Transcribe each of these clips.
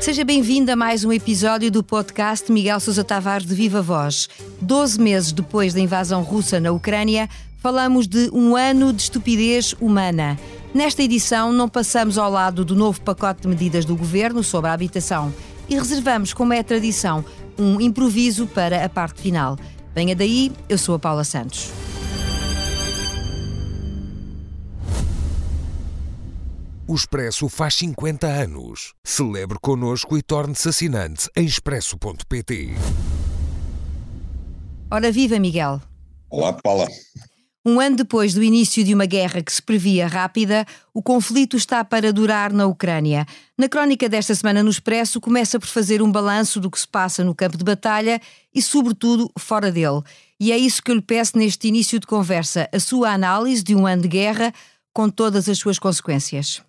Seja bem-vindo a mais um episódio do podcast Miguel Sousa Tavares de Viva Voz. Doze meses depois da invasão russa na Ucrânia, falamos de um ano de estupidez humana. Nesta edição, não passamos ao lado do novo pacote de medidas do governo sobre a habitação e reservamos, como é a tradição, um improviso para a parte final. Venha daí, eu sou a Paula Santos. O Expresso faz 50 anos. Celebre connosco e torne-se assinante em expresso.pt. Ora viva, Miguel. Olá, Paula. Um ano depois do início de uma guerra que se previa rápida, o conflito está para durar na Ucrânia. Na crónica desta semana no Expresso, começa por fazer um balanço do que se passa no campo de batalha e, sobretudo, fora dele. E é isso que eu lhe peço neste início de conversa, a sua análise de um ano de guerra com todas as suas consequências.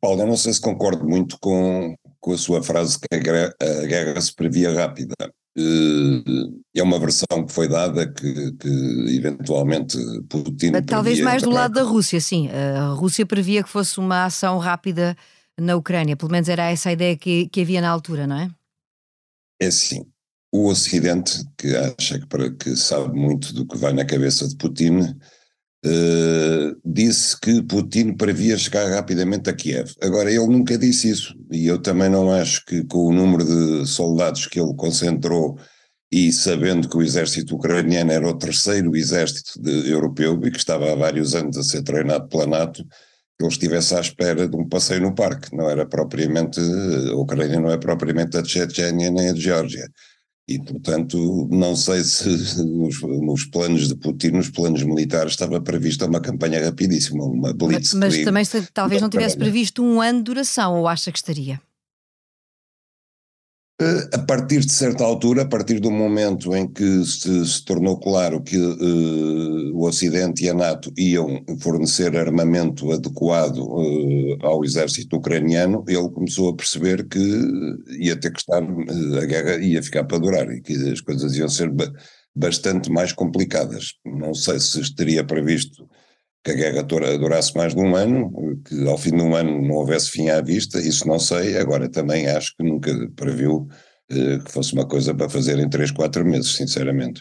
Paulo, eu não sei se concordo muito com, com a sua frase que a guerra, a guerra se previa rápida. Eh, é uma versão que foi dada que, que eventualmente Putin. Talvez mais do lado da Rússia, sim. A Rússia previa que fosse uma ação rápida na Ucrânia, pelo menos era essa a ideia que, que havia na altura, não é? É sim. O Ocidente, que acha que, que sabe muito do que vai na cabeça de Putin, Uh, disse que Putin previa chegar rapidamente a Kiev. Agora, ele nunca disse isso, e eu também não acho que com o número de soldados que ele concentrou e sabendo que o exército ucraniano era o terceiro exército de, europeu e que estava há vários anos a ser treinado pela NATO, ele estivesse à espera de um passeio no parque. Não era propriamente, a Ucrânia não é propriamente a Chechênia nem a Geórgia. E, portanto, não sei se nos, nos, planos de Putin, nos planos militares, estava prevista uma campanha rapidíssima, uma blitz. Mas, mas também se, talvez não tivesse previsto um ano de duração, ou acha que estaria? Eh, a partir de certa altura, a partir do momento em que se, se tornou claro que uh, o Ocidente e a NATO iam fornecer armamento adequado uh, ao exército ucraniano, ele começou a perceber que ia ter que estar, uh, a guerra ia ficar para durar e que as coisas iam ser ba bastante mais complicadas. Não sei se teria previsto que a guerra durasse mais de um ano, que ao fim de um ano não houvesse fim à vista, isso não sei, agora também acho que nunca previu eh, que fosse uma coisa para fazer em três, quatro meses, sinceramente.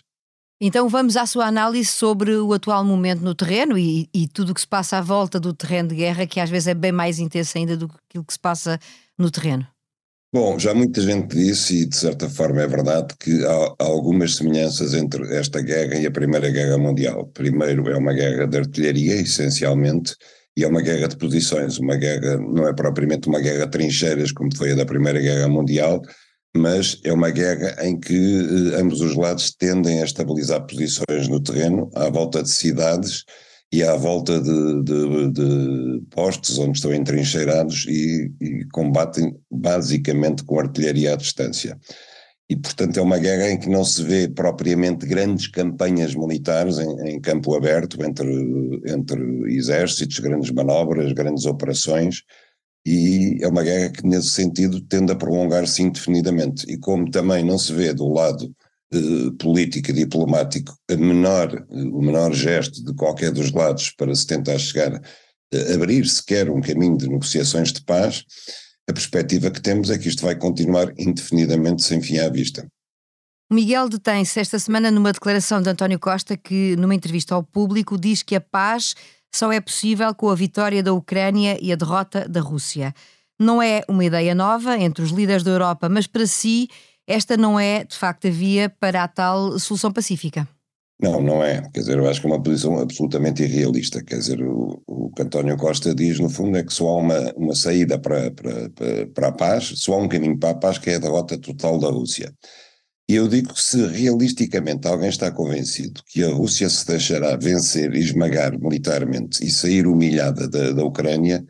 Então vamos à sua análise sobre o atual momento no terreno e, e tudo o que se passa à volta do terreno de guerra, que às vezes é bem mais intenso ainda do que aquilo que se passa no terreno. Bom, já muita gente disse, e de certa forma é verdade, que há, algumas semelhanças entre esta guerra e a Primeira Guerra Mundial. Primeiro, é uma guerra de artilharia, essencialmente, e é uma guerra de posições. Uma guerra, não é propriamente uma guerra de trincheiras, como foi a da Primeira Guerra Mundial, mas é uma guerra em que eh, ambos os lados tendem a estabilizar posições no terreno, à volta de cidades e à volta de, de, de postes onde estão entrincheirados e, e, combatem basicamente com artilharia à distância. E, portanto, é uma guerra em que não se vê propriamente grandes campanhas militares em, em campo aberto entre, entre exércitos, grandes manobras, grandes operações, e é uma guerra que, nesse sentido, tende a prolongar-se indefinidamente. E como também não se vê do lado eh, político e diplomático a menor, o menor gesto de qualquer dos lados para se tentar chegar a abrir sequer um caminho de negociações de paz, a perspectiva que temos é que isto vai continuar indefinidamente sem fim à vista. Miguel detém-se esta semana numa declaração de António Costa que, numa entrevista ao público, diz que a paz só é possível com a vitória da Ucrânia e a derrota da Rússia. Não é uma ideia nova entre os líderes da Europa, mas para si esta não é, de facto, a via para a tal solução pacífica. Não, não é. Quer dizer, eu acho que é uma posição absolutamente irrealista. Quer dizer, o, o que António Costa diz, no fundo, é que só há uma, uma saída para, para, para, a paz, só há um caminho para a paz, que é a derrota total da Rússia. E eu digo que se realisticamente alguém está convencido que a Rússia se deixará vencer e esmagar militarmente e sair humilhada da, da Ucrânia,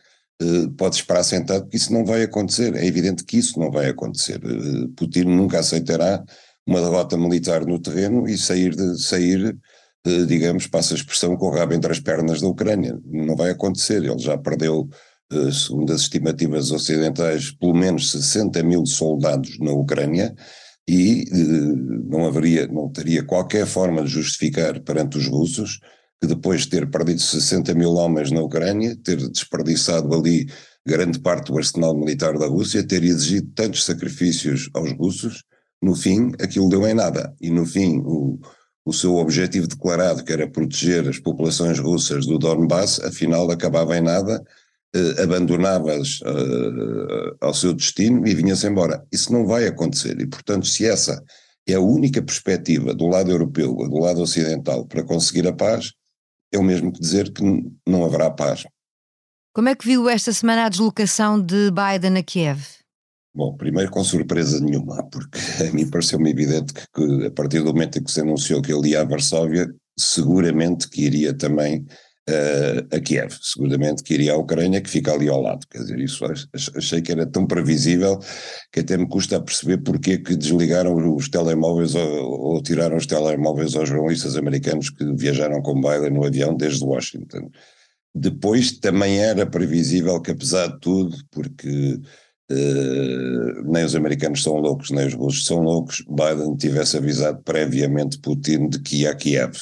pode esperar sentado que isso não vai acontecer. É evidente que isso não vai acontecer. Eh, Putin nunca aceitará uma derrota militar no terreno e sair, de, sair eh, digamos, passa a expressão, com o rabo entre as pernas da Ucrânia. Não vai acontecer. Ele já perdeu, segundo as estimativas ocidentais, pelo menos 60 mil soldados na Ucrânia e não haveria, não teria qualquer forma de justificar perante os russos que depois de ter perdido 60 mil homens na Ucrânia, ter desperdiçado ali grande parte do arsenal militar da Rússia, ter exigido tantos sacrifícios aos russos, no fim aquilo deu em nada. E no fim o, o seu objetivo declarado, que era proteger as populações russas do Donbass, afinal acabava em nada, eh, abandonava-as eh, ao seu destino e vinha-se embora. Isso não vai acontecer e, portanto, se essa é a única perspectiva do lado europeu, do lado ocidental, para conseguir a paz, é o mesmo que dizer que não haverá paz. Como é que viu esta semana a deslocação de Biden a Kiev? Bom, primeiro com surpresa nenhuma, porque a mim pareceu-me evidente que, que, a partir do momento em que se anunciou que ele ia a Varsóvia, seguramente que iria também a Kiev, seguramente que iria à Ucrânia, que fica ali ao lado. Quer dizer, isso achei que era tão previsível que até me custa perceber porque é que desligaram os telemóveis ou, ou tiraram os telemóveis aos jornalistas americanos que viajaram com Biden no avião desde Washington. Depois também era previsível que, apesar de tudo, porque uh, nem os americanos são loucos, nem os russos são loucos, Biden tivesse avisado previamente Putin de que ia a Kiev.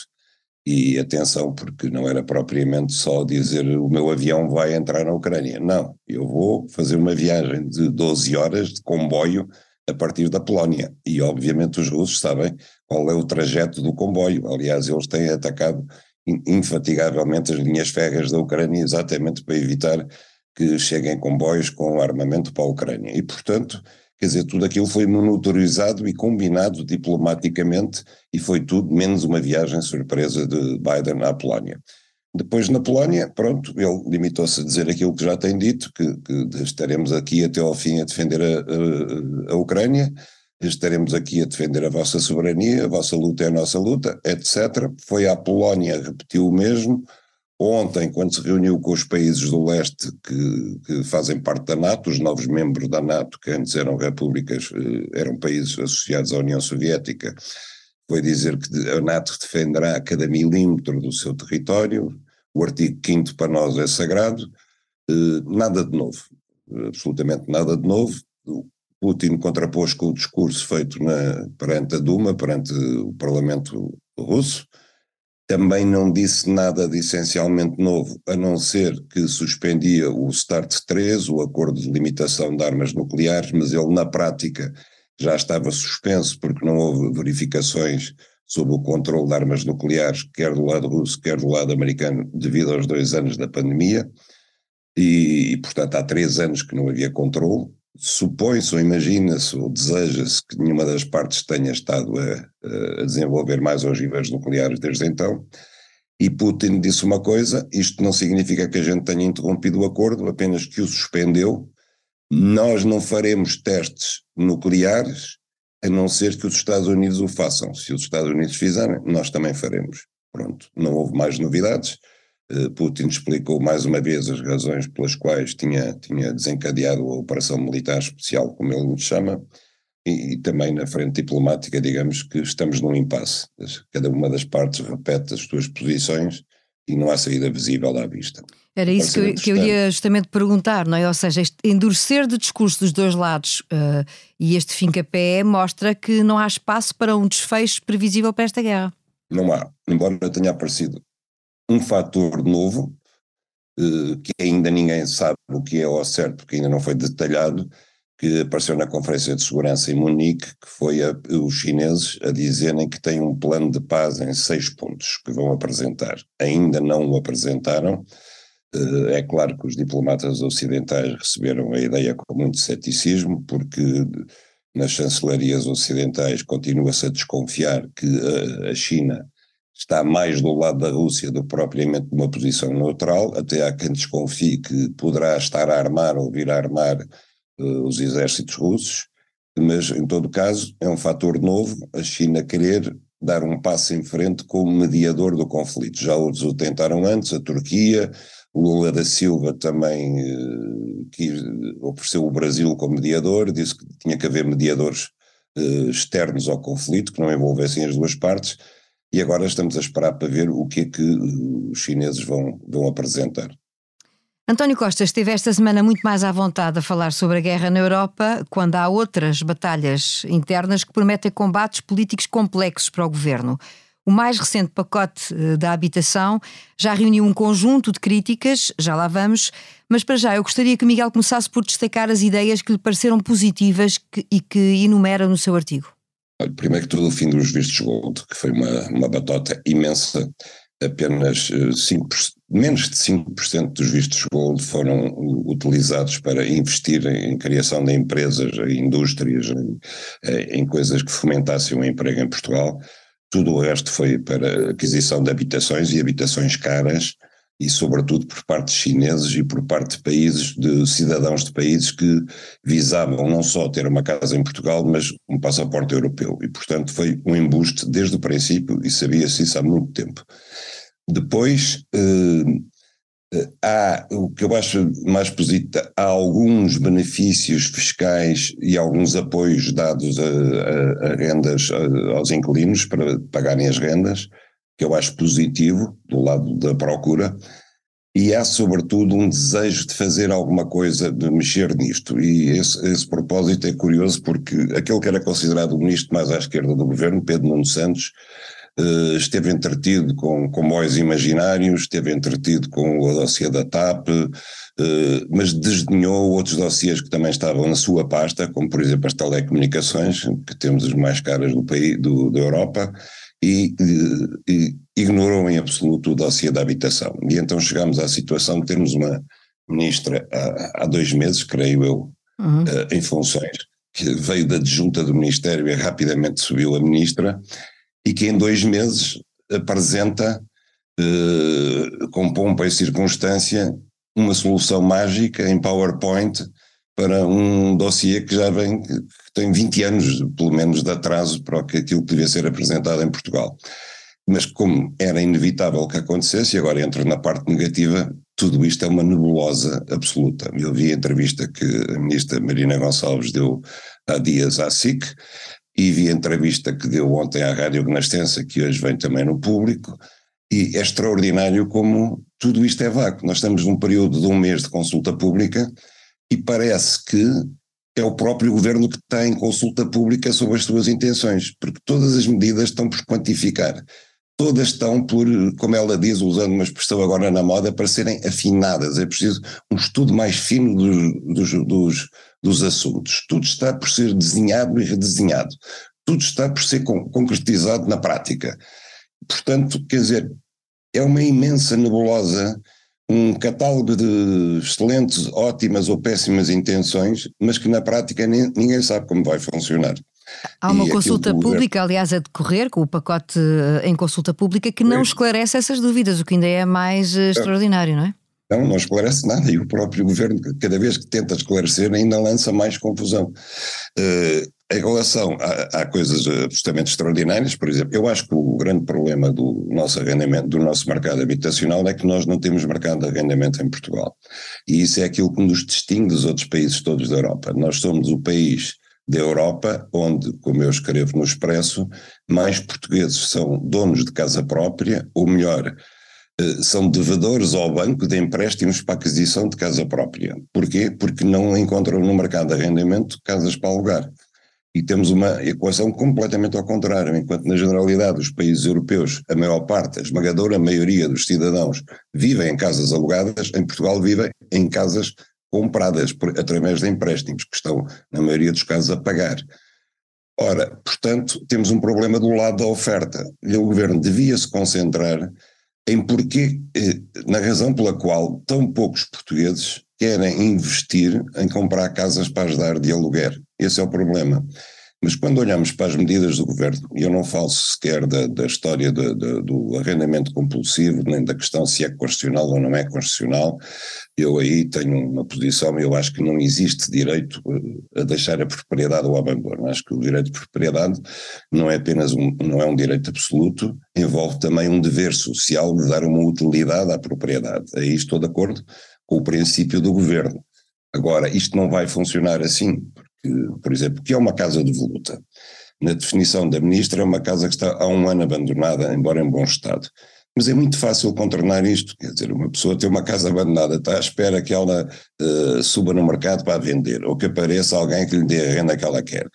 E atenção, porque não era propriamente só dizer o meu avião vai entrar na Ucrânia. Não, eu vou fazer uma viagem de 12 horas de comboio a partir da Polónia. E obviamente os russos sabem qual é o trajeto do comboio. Aliás, eles têm atacado infatigavelmente as linhas férreas da Ucrânia, exatamente para evitar que cheguem comboios com armamento para a Ucrânia. E, portanto, quer dizer, tudo aquilo foi monitorizado e combinado diplomaticamente e foi tudo menos uma viagem surpresa de Biden à Polónia. Depois, na Polónia, pronto, ele limitou-se a dizer aquilo que já tem dito, que, que estaremos aqui até ao fim a defender a, a, a Ucrânia, estaremos aqui a defender a vossa soberania, a vossa luta é a nossa luta, etc. Foi à Polónia, repetiu o mesmo. Ontem, quando se reuniu com os países do leste que, que, fazem parte da NATO, os novos membros da NATO, que antes eram repúblicas, eh, eram países associados à União Soviética, foi dizer que a NATO defenderá cada milímetro do seu território, o artigo 5 para nós é sagrado, eh, nada de novo, absolutamente nada de novo. Putin contrapôs com o discurso feito na, perante a Duma, perante o Parlamento russo. Também não disse nada de essencialmente novo, a não ser que suspendia o START 3, o acordo de limitação de armas nucleares, mas ele na prática já estava suspenso porque não houve verificações sobre o controle de armas nucleares, quer do lado russo, quer do lado americano, devido aos dois anos da pandemia. E, e portanto, há três anos que não havia controle supõe-se ou imagina-se ou deseja-se que nenhuma das partes tenha estado a, a desenvolver mais ogivas nucleares desde então. E Putin disse uma coisa: isto não significa que a gente tenha interrompido o acordo, apenas que o suspendeu. Nós não faremos testes nucleares a não ser que os Estados Unidos o façam. Se os Estados Unidos fizerem, nós também faremos. Pronto, não houve mais novidades. Eh, Putin explicou mais uma vez as razões pelas quais tinha, tinha desencadeado a operação militar especial, como ele nos chama, e, e, também na frente diplomática, digamos que estamos num impasse. Cada uma das partes repete as suas posições e não há saída visível à vista. Era isso que eu, que eu, ia justamente perguntar, não é? Ou seja, este endurecer de discurso dos dois lados uh, e este fim-capé mostra que não há espaço para um desfecho previsível para esta guerra. Não há, embora tenha aparecido um fator novo, eh, que ainda ninguém sabe o que é ao certo, porque ainda não foi detalhado, que apareceu na Conferência de Segurança em Munique, que foi a, os chineses a dizerem que têm um plano de paz em seis pontos que vão apresentar. Ainda não o apresentaram. Eh, é claro que os diplomatas ocidentais receberam a ideia com muito ceticismo, porque nas chancelarias ocidentais continua-se a desconfiar que a China está mais do lado da Rússia do que propriamente numa posição neutral, até há quem desconfie que poderá estar a armar ou vir a armar uh, os exércitos russos, mas em todo caso é um fator novo a China querer dar um passo em frente como mediador do conflito. Já outros o tentaram antes, a Turquia, Lula da Silva também uh, quis, ofereceu o Brasil como mediador, disse que tinha que haver mediadores uh, externos ao conflito, que não envolvessem as duas partes, e agora estamos a esperar para ver o que é que os chineses vão, vão apresentar. António Costa esteve esta semana muito mais à vontade a falar sobre a guerra na Europa, quando há outras batalhas internas que prometem combates políticos complexos para o governo. O mais recente pacote eh, da habitação já reuniu um conjunto de críticas, já lá vamos, mas para já eu gostaria que Miguel começasse por destacar as ideias que lhe pareceram positivas e que enumera no seu artigo. Primeiro que tudo, o fim dos vistos gold, que foi uma, uma batota imensa, apenas 5%, eh, menos de 5% dos vistos gold foram utilizados para investir em criação de empresas, em indústrias, em, eh, em coisas que fomentassem o emprego em Portugal. Tudo o resto foi para aquisição de habitações e habitações caras, e sobretudo por parte de chineses e por parte de países, de cidadãos de países que visavam não só ter uma casa em Portugal, mas um passaporte europeu. E, portanto, foi um embuste desde o princípio e sabia-se isso há muito tempo. Depois, eh, eh, há o que eu acho mais positivo, há alguns benefícios fiscais e alguns apoios dados a, a, a rendas a, aos inquilinos para pagarem as rendas, que eu acho positivo do lado da procura, e há sobretudo um desejo de fazer alguma coisa, de mexer nisto. E esse, esse propósito é curioso porque aquele que era considerado o ministro mais à esquerda do governo, Pedro Nuno Santos, Uh, esteve entretido com comboios imaginários, esteve entretido com o dossiê da TAP, uh, mas desdenhou outros dossiês que também estavam na sua pasta, como por exemplo as telecomunicações, que temos as mais caras do país, do, da Europa, e, e, ignorou em absoluto o dossiê da habitação. E então chegamos à situação de termos uma ministra há, há dois meses, creio eu, uhum. uh, em funções, que veio da adjunta do Ministério e rapidamente subiu a ministra, e que em dois meses apresenta, uh, com pompa e circunstância, uma solução mágica em PowerPoint para um dossiê que já vem, que tem 20 anos, pelo menos, de atraso para aquilo que devia ser apresentado em Portugal. Mas como era inevitável que acontecesse, e agora entro na parte negativa, tudo isto é uma nebulosa absoluta. Eu vi a entrevista que a ministra Marina Gonçalves deu há dias à SIC, e vi a entrevista que deu ontem à Rádio Renascença, que hoje vem também no público, e é extraordinário como tudo isto é vácuo. Nós estamos num período de um mês de consulta pública e parece que é o próprio governo que tem consulta pública sobre as suas intenções, porque todas as medidas estão por quantificar. Todas estão por, como ela diz, usando uma expressão agora na moda, para serem afinadas. É preciso um estudo mais fino dos, dos, dos dos assuntos. Tudo está por ser desenhado e redesenhado. Tudo está por ser con concretizado na prática. Portanto, quer dizer, é uma imensa nebulosa, um catálogo de excelentes, ótimas ou péssimas intenções, mas que na prática nem, ninguém sabe como vai funcionar. Há uma e consulta pública, aliás, a decorrer, com o pacote eh, em consulta pública, que não esclarece essas dúvidas, o que ainda é mais uh, extraordinário, não é? Não, não esclarece nada e o próprio governo, cada vez que tenta esclarecer, ainda lança mais confusão. Uh, em relação a, a, coisas absolutamente extraordinárias, por exemplo, eu acho que o grande problema do nosso arrendamento, do nosso mercado habitacional é que nós não temos mercado de arrendamento em Portugal. E isso é aquilo que nos distingue dos outros países todos da Europa. Nós somos o país da Europa onde, como eu escrevo no Expresso, mais portugueses são donos de casa própria, ou melhor, eh, são devedores ao banco de empréstimos para aquisição de casa própria. Porquê? Porque não encontram no mercado de arrendamento casas para alugar. E temos uma equação completamente ao contrário, enquanto na generalidade dos países europeus, a maior parte, a esmagadora maioria dos cidadãos vivem em casas alugadas, em Portugal vivem em casas compradas por, através de empréstimos, que estão, na maioria dos casos, a pagar. Ora, portanto, temos um problema do lado da oferta. E o governo devia se concentrar em porquê, eh, na razão pela qual tão poucos portugueses querem investir em comprar casas para ajudar de aluguer. Esse é o problema. Mas quando olhamos para as medidas do governo, e eu não falo sequer da, da história de, de, do arrendamento compulsivo, nem da questão se é constitucional ou não é constitucional, eu aí tenho uma posição, eu acho que não existe direito eh, a deixar a propriedade ao abandono. Acho que o direito de propriedade não é apenas um, não é um direito absoluto, envolve também um dever social de dar uma utilidade à propriedade. Aí estou de acordo com o princípio do governo. Agora, isto não vai funcionar assim, que, por exemplo, que é uma casa devoluta. Na definição da ministra, é uma casa que está há um ano abandonada, embora em bom estado. Mas é muito fácil contornar isto, quer dizer, uma pessoa tem uma casa abandonada, está à espera que ela uh, suba no mercado para vender, ou que apareça alguém que lhe dê a renda que ela quer.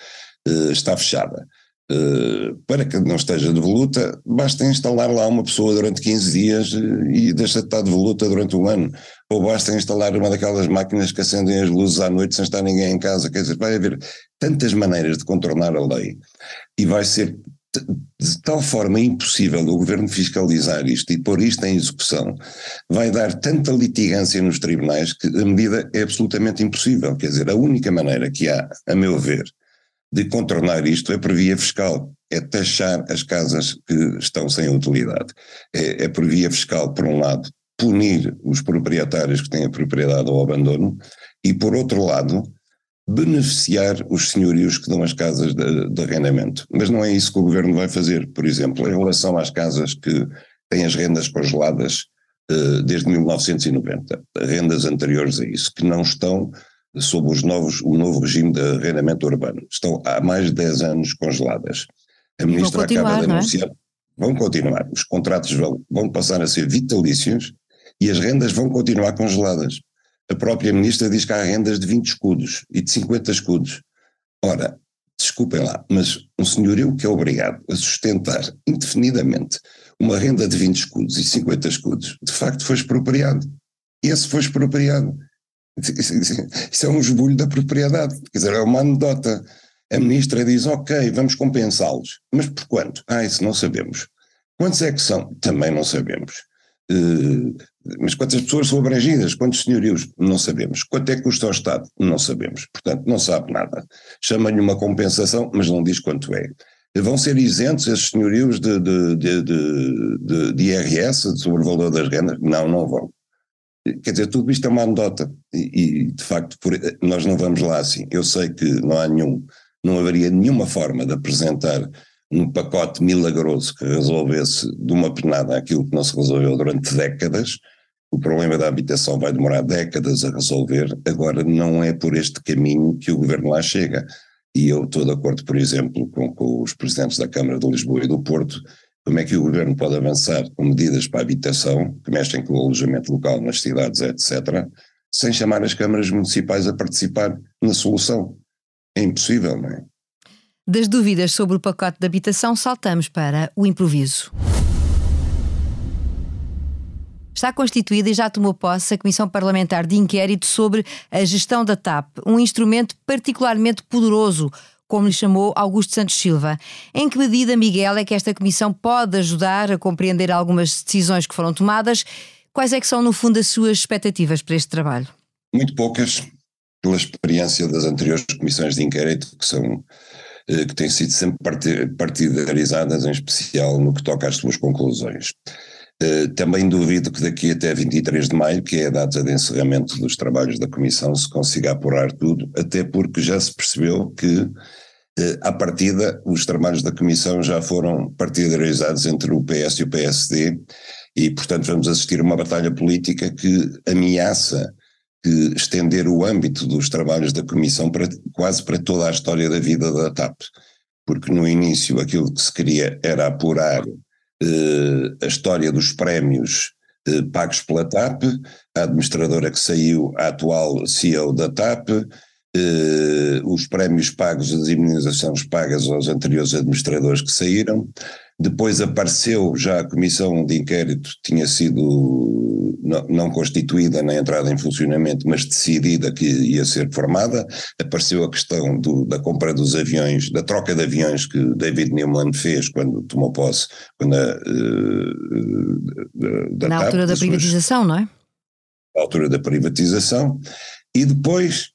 Uh, está fechada. Uh, para que não esteja de voluta, basta instalar lá uma pessoa durante 15 dias eh, e deixa de estar de voluta durante um ano. Ou basta instalar uma daquelas máquinas que acendem as luzes à noite sem estar ninguém em casa. Quer dizer, vai haver tantas maneiras de contornar a lei e vai ser de tal forma impossível o governo fiscalizar isto e pôr isto em execução, vai dar tanta litigância nos tribunais que a medida é absolutamente impossível. Quer dizer, a única maneira que há, a meu ver, de contornar isto é por via fiscal, é taxar as casas que estão sem utilidade. É, é por via fiscal, por um lado, punir os proprietários que têm a propriedade ao abandono e, por outro lado, beneficiar os senhorios que dão as casas de, de, arrendamento. Mas não é isso que o governo vai fazer. Por exemplo, em relação às casas que têm as rendas congeladas uh, desde 1990, rendas anteriores a isso, que não estão sob os novos, o novo regime de arrendamento urbano. Estão há mais de 10 anos congeladas. A ministra acaba de é? anunciar. É? Vão continuar. Os contratos vão, vão passar a ser vitalícios e as rendas vão continuar congeladas. A própria ministra diz que há rendas de 20 escudos e de 50 escudos. Ora, desculpem lá, mas um senhorio que é obrigado a sustentar indefinidamente uma renda de 20 escudos e 50 escudos, de facto foi expropriado. Esse foi expropriado. Isso é um esbulho da propriedade, quer dizer, é uma anedota. A ministra diz, ok, vamos compensá-los. Mas por quanto? Ah, isso não sabemos. Quantos é que são? Também não sabemos. Uh, mas quantas pessoas são abrangidas? Quantos senhorios? Não sabemos. Quanto é que custa ao Estado? Não sabemos. Portanto, não sabe nada. Chama-lhe uma compensação, mas não diz quanto é. Vão ser isentos esses senhorios de, de, de, de, de IRS, sobre o valor das rendas? Não, não vão. Quer dizer, tudo isto é uma anedota. E, e de facto, por, nós não vamos lá assim. Eu sei que não há nenhum, não haveria nenhuma forma de apresentar um pacote milagroso que resolvesse de uma penada aquilo que não se resolveu durante décadas, o problema da habitação vai demorar décadas a resolver, agora não é por este caminho que o governo lá chega. E eu estou de acordo, por exemplo, com, com os presidentes da Câmara de Lisboa e do Porto, como é que o governo pode avançar com medidas para a habitação, que mexem com o alojamento local nas cidades, etc., sem chamar as câmaras municipais a participar na solução. É impossível, não é? Das dúvidas sobre o pacote de habitação, saltamos para o improviso. Está constituída e já tomou posse a Comissão Parlamentar de Inquérito sobre a gestão da TAP, um instrumento particularmente poderoso, como lhe chamou Augusto Santos Silva. Em que medida, Miguel, é que esta comissão pode ajudar a compreender algumas decisões que foram tomadas? Quais é que são, no fundo, as suas expectativas para este trabalho? Muito poucas, pela experiência das anteriores comissões de inquérito, que são eh, que têm sido sempre partidarizadas, em especial no que toca às suas conclusões. Uh, também duvido que daqui até 23 de maio, que é a data de encerramento dos trabalhos da Comissão, se consiga apurar tudo, até porque já se percebeu que, uh, à partida, os trabalhos da Comissão já foram partidarizados entre o PS e o PSD, e, portanto, vamos assistir a uma batalha política que ameaça que estender o âmbito dos trabalhos da Comissão para, quase para toda a história da vida da TAP. Porque no início aquilo que se queria era apurar eh, a história dos prémios eh, pagos pela TAP, a administradora que saiu, a atual CEO da TAP, eh, os prémios pagos, as imunizações pagas aos anteriores administradores que saíram. Depois apareceu já a comissão de inquérito, tinha sido não, não constituída na entrada em funcionamento, mas decidida que ia ser formada. Apareceu a questão do, da compra dos aviões, da troca de aviões que David Newman fez quando tomou posse, quando a, uh, da, na TAP, altura da privatização, suas, não é? Na altura da privatização. E depois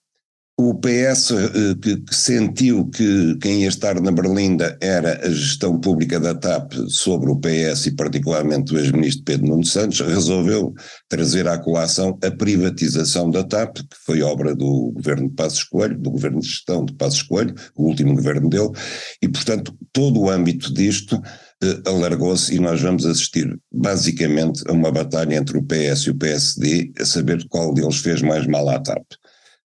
o PS eh, que, sentiu que quem ia estar na Berlinda era a gestão pública da TAP sobre o PS e particularmente o ex-ministro Pedro Nuno Santos, resolveu trazer à colação a privatização da TAP, que foi obra do governo de Passos Coelho, do governo de gestão de Passos Coelho, o último governo dele, e portanto todo o âmbito disto eh, alargou-se e nós vamos assistir basicamente a uma batalha entre o PS e o PSD a saber qual deles fez mais mal à TAP.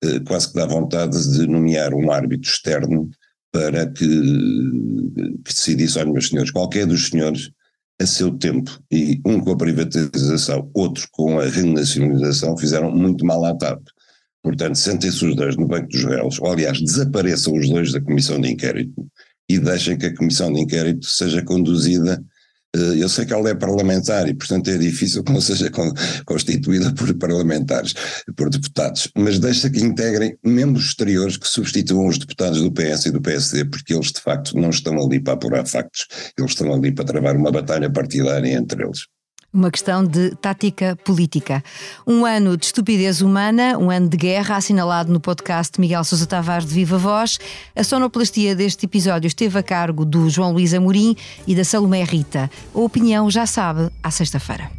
Eh, quase que dá vontade de nomear um árbitro externo para que, que decidisse, olha meus senhores, qualquer dos senhores a seu tempo, e um com a privatização, outro com a renacionalização, fizeram muito mal à TAP. Portanto, sentem-se os dois no banco dos réus, ou aliás, desapareçam os dois da comissão de inquérito, e deixem que a comissão de inquérito seja conduzida eu sei que ela é parlamentar e, portanto, é difícil que não seja constituída por parlamentares, por deputados, mas deixa que integrem membros exteriores que substituam os deputados do PS e do PSD, porque eles, de facto, não estão ali para apurar factos, eles estão ali para travar uma batalha partidária entre eles uma questão de tática política. Um ano de estupidez humana, um ano de guerra, assinalado no podcast Miguel Sousa Tavares de Viva Voz. A sonoplastia deste episódio esteve a cargo do João Luís Amorim e da Salomé Rita. A opinião já sabe, à sexta-feira.